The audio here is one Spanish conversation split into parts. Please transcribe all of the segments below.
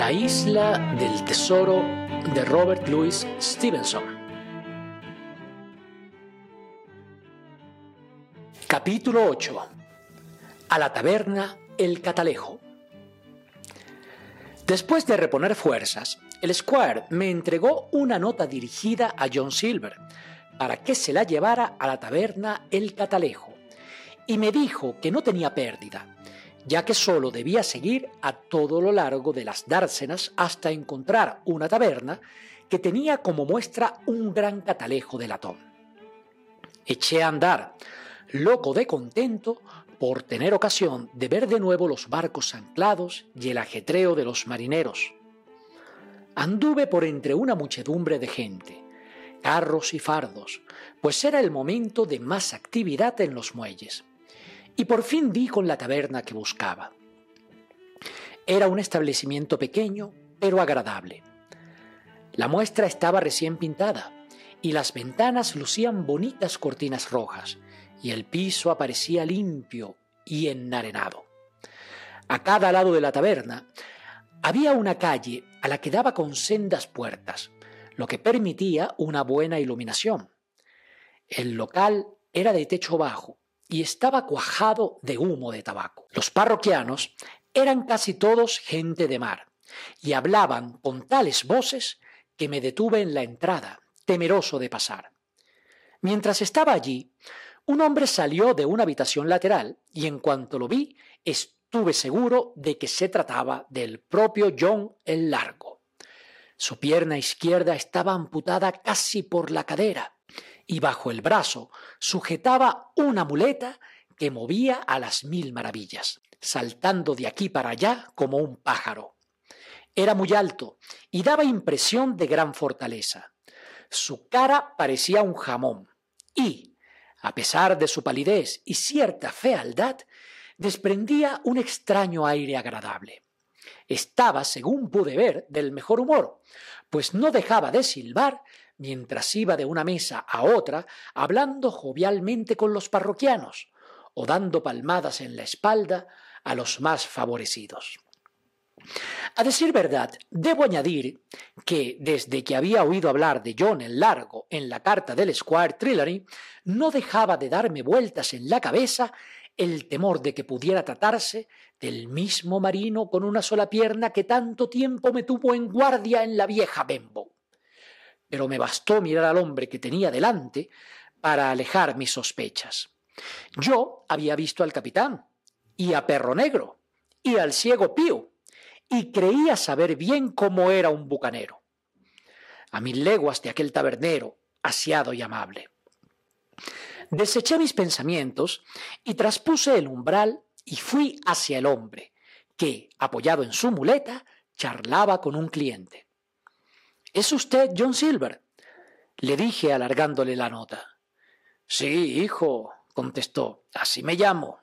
La isla del tesoro de Robert Louis Stevenson. Capítulo 8. A la taberna El Catalejo. Después de reponer fuerzas, el Squire me entregó una nota dirigida a John Silver para que se la llevara a la taberna El Catalejo y me dijo que no tenía pérdida ya que solo debía seguir a todo lo largo de las dársenas hasta encontrar una taberna que tenía como muestra un gran catalejo de latón. Eché a andar, loco de contento por tener ocasión de ver de nuevo los barcos anclados y el ajetreo de los marineros. Anduve por entre una muchedumbre de gente, carros y fardos, pues era el momento de más actividad en los muelles y por fin di con la taberna que buscaba. Era un establecimiento pequeño, pero agradable. La muestra estaba recién pintada y las ventanas lucían bonitas cortinas rojas y el piso aparecía limpio y enarenado. A cada lado de la taberna había una calle a la que daba con sendas puertas, lo que permitía una buena iluminación. El local era de techo bajo y estaba cuajado de humo de tabaco. Los parroquianos eran casi todos gente de mar y hablaban con tales voces que me detuve en la entrada, temeroso de pasar. Mientras estaba allí, un hombre salió de una habitación lateral y en cuanto lo vi, estuve seguro de que se trataba del propio John el Largo. Su pierna izquierda estaba amputada casi por la cadera y bajo el brazo sujetaba una muleta que movía a las mil maravillas, saltando de aquí para allá como un pájaro. Era muy alto y daba impresión de gran fortaleza. Su cara parecía un jamón y, a pesar de su palidez y cierta fealdad, desprendía un extraño aire agradable. Estaba, según pude ver, del mejor humor, pues no dejaba de silbar mientras iba de una mesa a otra hablando jovialmente con los parroquianos o dando palmadas en la espalda a los más favorecidos. A decir verdad, debo añadir que desde que había oído hablar de John el Largo en la carta del Squire Trillery, no dejaba de darme vueltas en la cabeza el temor de que pudiera tratarse del mismo marino con una sola pierna que tanto tiempo me tuvo en guardia en la vieja Bembo pero me bastó mirar al hombre que tenía delante para alejar mis sospechas. Yo había visto al capitán y a Perro Negro y al ciego Pío y creía saber bien cómo era un bucanero. A mil leguas de aquel tabernero, asiado y amable. Deseché mis pensamientos y traspuse el umbral y fui hacia el hombre, que, apoyado en su muleta, charlaba con un cliente. ¿Es usted John Silver? Le dije alargándole la nota. Sí, hijo, contestó. Así me llamo.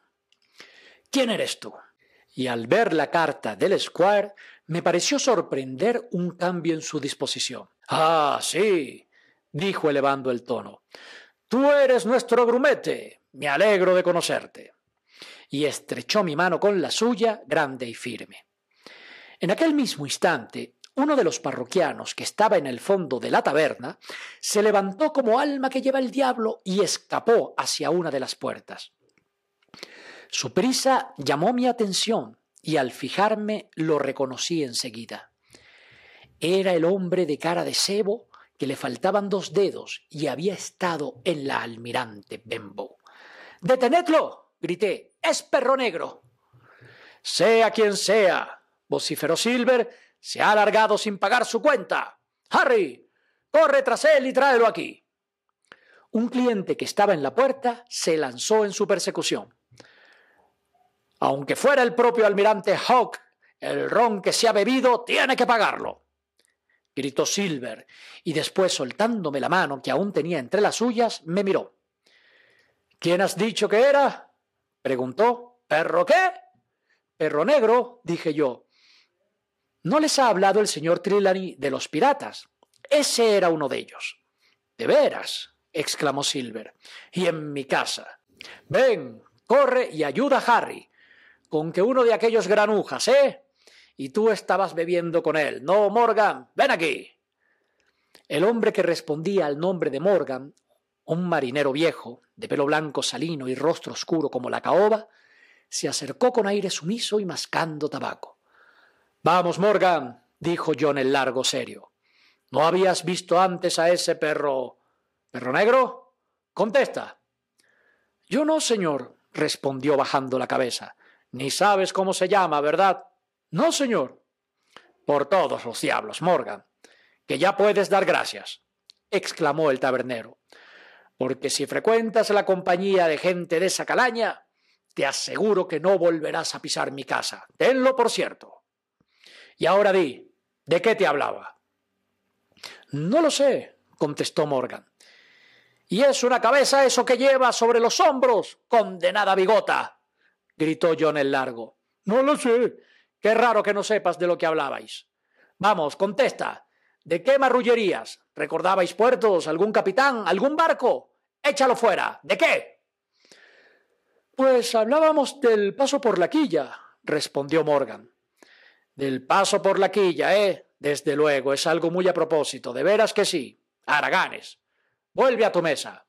¿Quién eres tú? Y al ver la carta del Squire, me pareció sorprender un cambio en su disposición. Ah, sí, dijo elevando el tono. Tú eres nuestro grumete. Me alegro de conocerte. Y estrechó mi mano con la suya, grande y firme. En aquel mismo instante uno de los parroquianos que estaba en el fondo de la taberna se levantó como alma que lleva el diablo y escapó hacia una de las puertas. Su prisa llamó mi atención y al fijarme lo reconocí enseguida. Era el hombre de cara de sebo que le faltaban dos dedos y había estado en la almirante Bembo. ¡Detenedlo! grité. ¡Es perro negro! Sea quien sea, vociferó Silver se ha alargado sin pagar su cuenta. Harry, corre tras él y tráelo aquí. Un cliente que estaba en la puerta se lanzó en su persecución. Aunque fuera el propio almirante Hawk, el ron que se ha bebido tiene que pagarlo. Gritó Silver, y después, soltándome la mano que aún tenía entre las suyas, me miró. ¿Quién has dicho que era? preguntó. ¿Perro qué? Perro negro, dije yo. ¿No les ha hablado el señor Trillary de los piratas? Ese era uno de ellos. ¿De veras? exclamó Silver. Y en mi casa. Ven, corre y ayuda a Harry. Con que uno de aquellos granujas, ¿eh? Y tú estabas bebiendo con él. No, Morgan, ven aquí. El hombre que respondía al nombre de Morgan, un marinero viejo, de pelo blanco salino y rostro oscuro como la caoba, se acercó con aire sumiso y mascando tabaco. Vamos, Morgan, dijo John el largo serio. ¿No habías visto antes a ese perro... perro negro? Contesta. Yo no, señor, respondió bajando la cabeza. Ni sabes cómo se llama, ¿verdad? No, señor. Por todos los diablos, Morgan, que ya puedes dar gracias, exclamó el tabernero, porque si frecuentas la compañía de gente de esa calaña, te aseguro que no volverás a pisar mi casa. Tenlo por cierto. Y ahora di, ¿de qué te hablaba? No lo sé, contestó Morgan. ¿Y es una cabeza eso que lleva sobre los hombros, condenada bigota? gritó John el Largo. No lo sé. Qué raro que no sepas de lo que hablabais. Vamos, contesta. ¿De qué marrullerías? ¿Recordabais puertos, algún capitán, algún barco? Échalo fuera. ¿De qué? Pues hablábamos del paso por la quilla, respondió Morgan. Del paso por la quilla, ¿eh? Desde luego, es algo muy a propósito. De veras que sí. Araganes. Vuelve a tu mesa.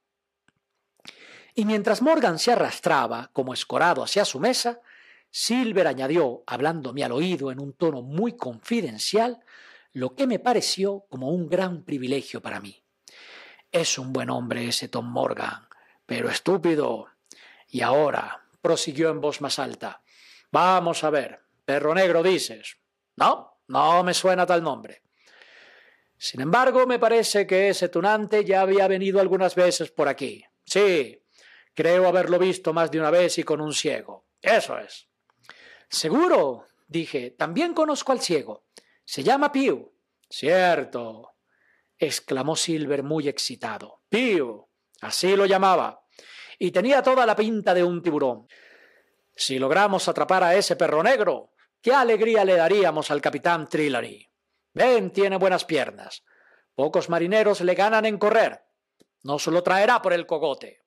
Y mientras Morgan se arrastraba, como escorado hacia su mesa, Silver añadió, hablándome al oído en un tono muy confidencial, lo que me pareció como un gran privilegio para mí. Es un buen hombre ese Tom Morgan, pero estúpido. Y ahora, prosiguió en voz más alta, vamos a ver, perro negro dices. No, no me suena tal nombre. Sin embargo, me parece que ese tunante ya había venido algunas veces por aquí. Sí, creo haberlo visto más de una vez y con un ciego. Eso es. Seguro, dije, también conozco al ciego. Se llama Pew. Cierto, exclamó Silver muy excitado. Pew, así lo llamaba. Y tenía toda la pinta de un tiburón. Si logramos atrapar a ese perro negro, qué alegría le daríamos al capitán Trillery. Ven, tiene buenas piernas. Pocos marineros le ganan en correr. No se lo traerá por el cogote.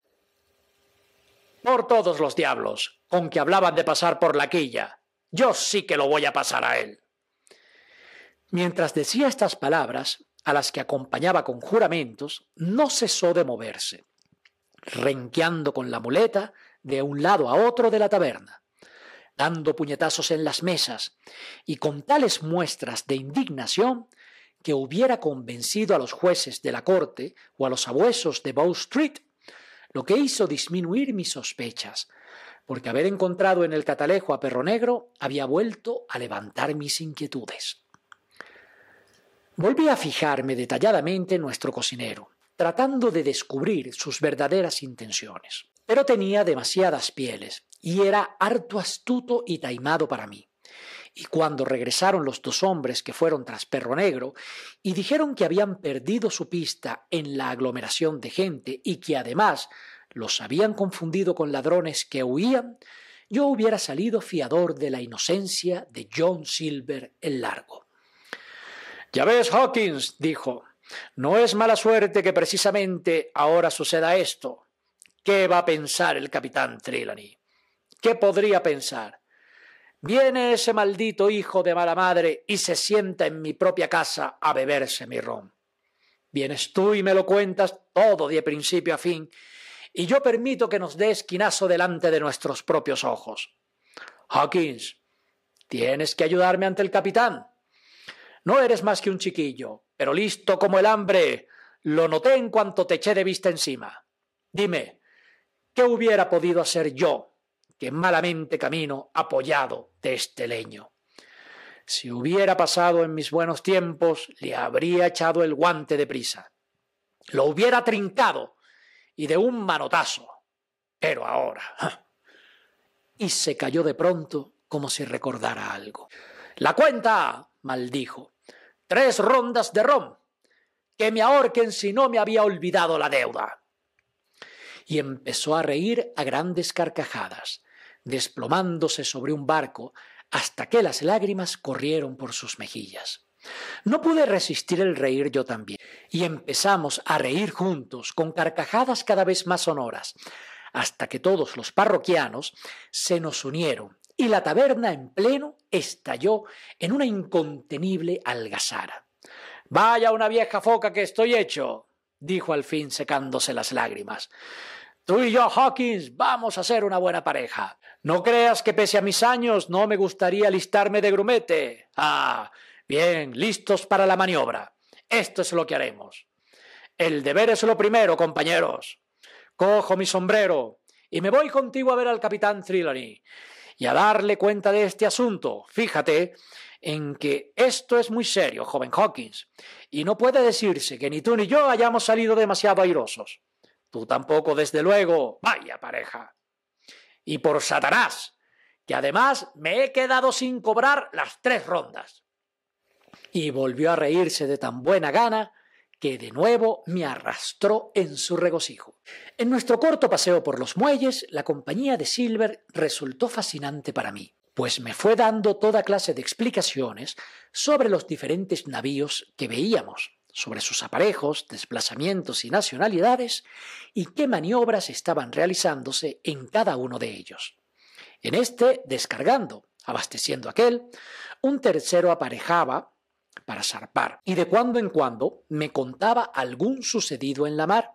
Por todos los diablos, con que hablaban de pasar por la quilla. Yo sí que lo voy a pasar a él. Mientras decía estas palabras, a las que acompañaba con juramentos, no cesó de moverse, renqueando con la muleta de un lado a otro de la taberna, dando puñetazos en las mesas y con tales muestras de indignación que hubiera convencido a los jueces de la corte o a los abuesos de Bow Street lo que hizo disminuir mis sospechas, porque haber encontrado en el catalejo a Perro Negro había vuelto a levantar mis inquietudes. Volví a fijarme detalladamente en nuestro cocinero, tratando de descubrir sus verdaderas intenciones. Pero tenía demasiadas pieles y era harto astuto y taimado para mí. Y cuando regresaron los dos hombres que fueron tras Perro Negro y dijeron que habían perdido su pista en la aglomeración de gente y que además los habían confundido con ladrones que huían, yo hubiera salido fiador de la inocencia de John Silver el Largo. Ya ves, Hawkins, dijo, no es mala suerte que precisamente ahora suceda esto. ¿Qué va a pensar el capitán Trelawney? ¿Qué podría pensar? Viene ese maldito hijo de mala madre y se sienta en mi propia casa a beberse mi ron. Vienes tú y me lo cuentas todo de principio a fin, y yo permito que nos dé esquinazo delante de nuestros propios ojos. Hawkins, tienes que ayudarme ante el capitán. No eres más que un chiquillo, pero listo como el hambre. Lo noté en cuanto te eché de vista encima. Dime, ¿qué hubiera podido hacer yo que malamente camino apoyado de este leño. Si hubiera pasado en mis buenos tiempos, le habría echado el guante de prisa. Lo hubiera trincado y de un manotazo. Pero ahora. Y se cayó de pronto como si recordara algo. La cuenta, maldijo. Tres rondas de rom. Que me ahorquen si no me había olvidado la deuda. Y empezó a reír a grandes carcajadas desplomándose sobre un barco hasta que las lágrimas corrieron por sus mejillas. No pude resistir el reír yo también, y empezamos a reír juntos, con carcajadas cada vez más sonoras, hasta que todos los parroquianos se nos unieron y la taberna en pleno estalló en una incontenible algazara. Vaya una vieja foca que estoy hecho, dijo al fin secándose las lágrimas. Tú y yo, Hawkins, vamos a ser una buena pareja. No creas que pese a mis años no me gustaría alistarme de grumete. Ah, bien, listos para la maniobra. Esto es lo que haremos. El deber es lo primero, compañeros. Cojo mi sombrero y me voy contigo a ver al capitán Trelawney y a darle cuenta de este asunto. Fíjate en que esto es muy serio, joven Hawkins, y no puede decirse que ni tú ni yo hayamos salido demasiado airosos. Tú tampoco, desde luego. Vaya pareja. Y por Satanás, que además me he quedado sin cobrar las tres rondas. Y volvió a reírse de tan buena gana que de nuevo me arrastró en su regocijo. En nuestro corto paseo por los muelles, la compañía de Silver resultó fascinante para mí, pues me fue dando toda clase de explicaciones sobre los diferentes navíos que veíamos, sobre sus aparejos, desplazamientos y nacionalidades, y qué maniobras estaban realizándose en cada uno de ellos. En este, descargando, abasteciendo aquel, un tercero aparejaba para zarpar, y de cuando en cuando me contaba algún sucedido en la mar,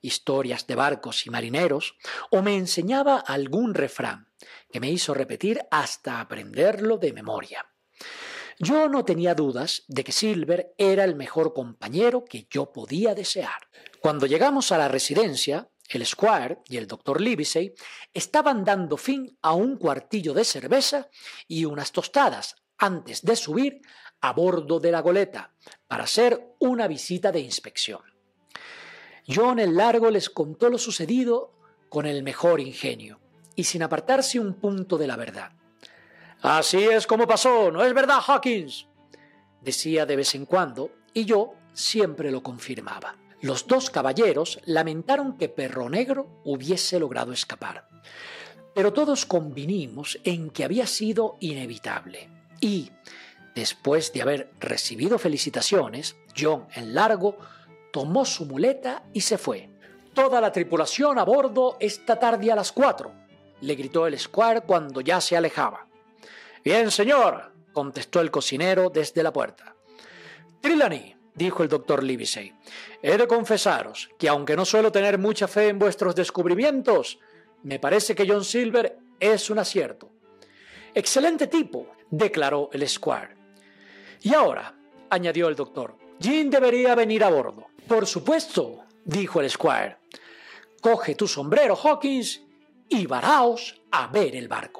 historias de barcos y marineros, o me enseñaba algún refrán que me hizo repetir hasta aprenderlo de memoria. Yo no tenía dudas de que Silver era el mejor compañero que yo podía desear. Cuando llegamos a la residencia, el Squire y el doctor Livesey estaban dando fin a un cuartillo de cerveza y unas tostadas antes de subir a bordo de la goleta para hacer una visita de inspección. John el Largo les contó lo sucedido con el mejor ingenio y sin apartarse un punto de la verdad. Así es como pasó, ¿no es verdad, Hawkins? decía de vez en cuando, y yo siempre lo confirmaba. Los dos caballeros lamentaron que Perro Negro hubiese logrado escapar, pero todos convinimos en que había sido inevitable y, Después de haber recibido felicitaciones, John en largo tomó su muleta y se fue. Toda la tripulación a bordo esta tarde a las cuatro, le gritó el squire cuando ya se alejaba. Bien, señor, contestó el cocinero desde la puerta. Trelawney, dijo el doctor Livesey, he de confesaros que aunque no suelo tener mucha fe en vuestros descubrimientos, me parece que John Silver es un acierto. Excelente tipo, declaró el squire. Y ahora, añadió el doctor, Jim debería venir a bordo. Por supuesto, dijo el squire. Coge tu sombrero, Hawkins, y varaos a ver el barco.